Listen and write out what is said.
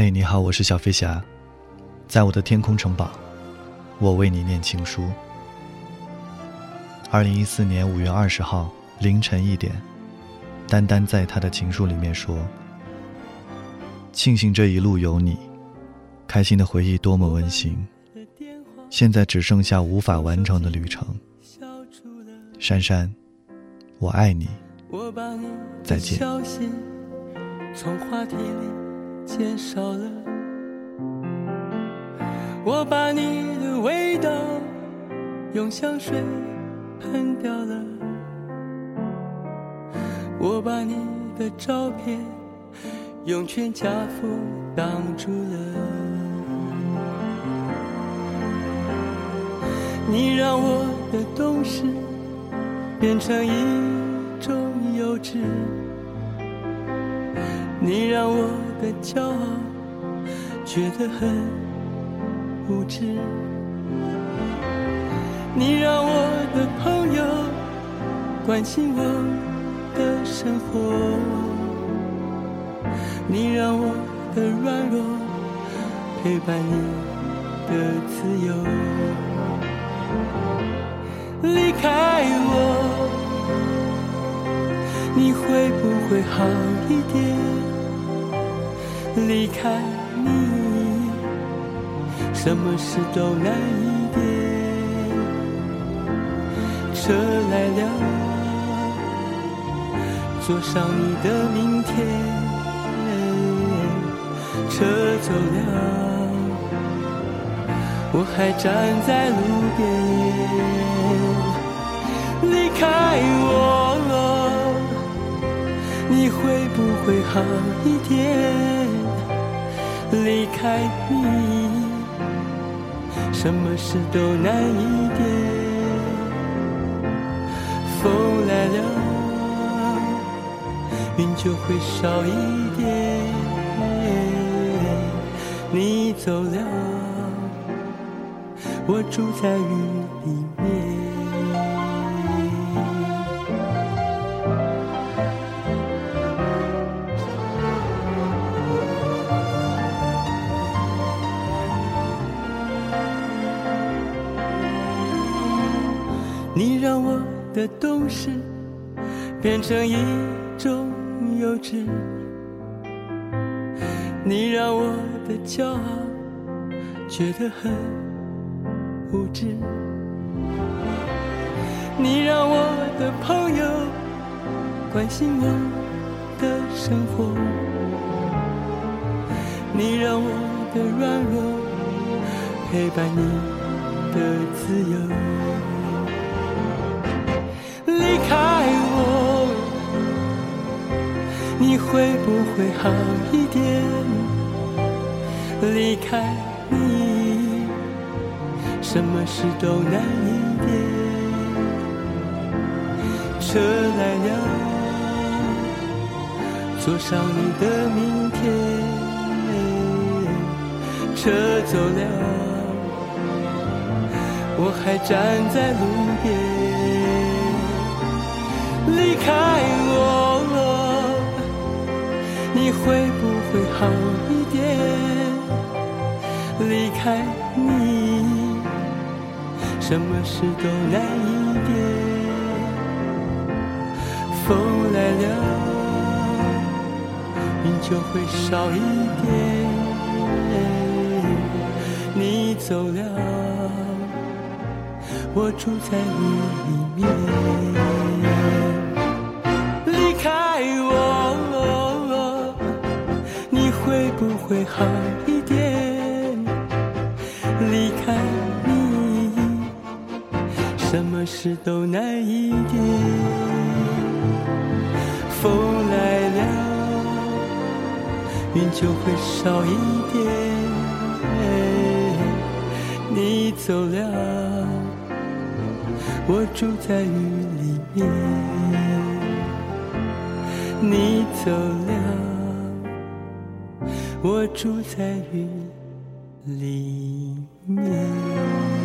嘿，你好，我是小飞侠，在我的天空城堡，我为你念情书。二零一四年五月二十号凌晨一点，丹丹在他的情书里面说：“庆幸这一路有你，开心的回忆多么温馨。现在只剩下无法完成的旅程。珊珊，我爱你，再见。”减少了，我把你的味道用香水喷掉了，我把你的照片用全家福挡住了。你让我的懂事变成一种幼稚，你让我。的骄傲，觉得很无知。你让我的朋友关心我的生活，你让我的软弱陪伴你的自由。离开我，你会不会好一点？离开你，什么事都难一点。车来了，坐上你的明天。车走了，我还站在路边。离开我，你会不会好一点？离开你，什么事都难一点。风来了，云就会少一点。你走了，我住在雨里面。你让我的懂事变成一种幼稚，你让我的骄傲觉得很无知，你让我的朋友关心我的生活，你让我的软弱陪伴你的自由。会不会好一点？离开你，什么事都难一点。车来了，坐上你的明天。车走了，我还站在路边。离开我，你会不会好一点？离开你，什么事都难一点。风来了，云就会少一点。你走了，我住在雨里面。会不会好一点，离开你，什么事都难一点。风来了，云就会少一点。你走了，我住在雨里面。你走了。我住在云里面。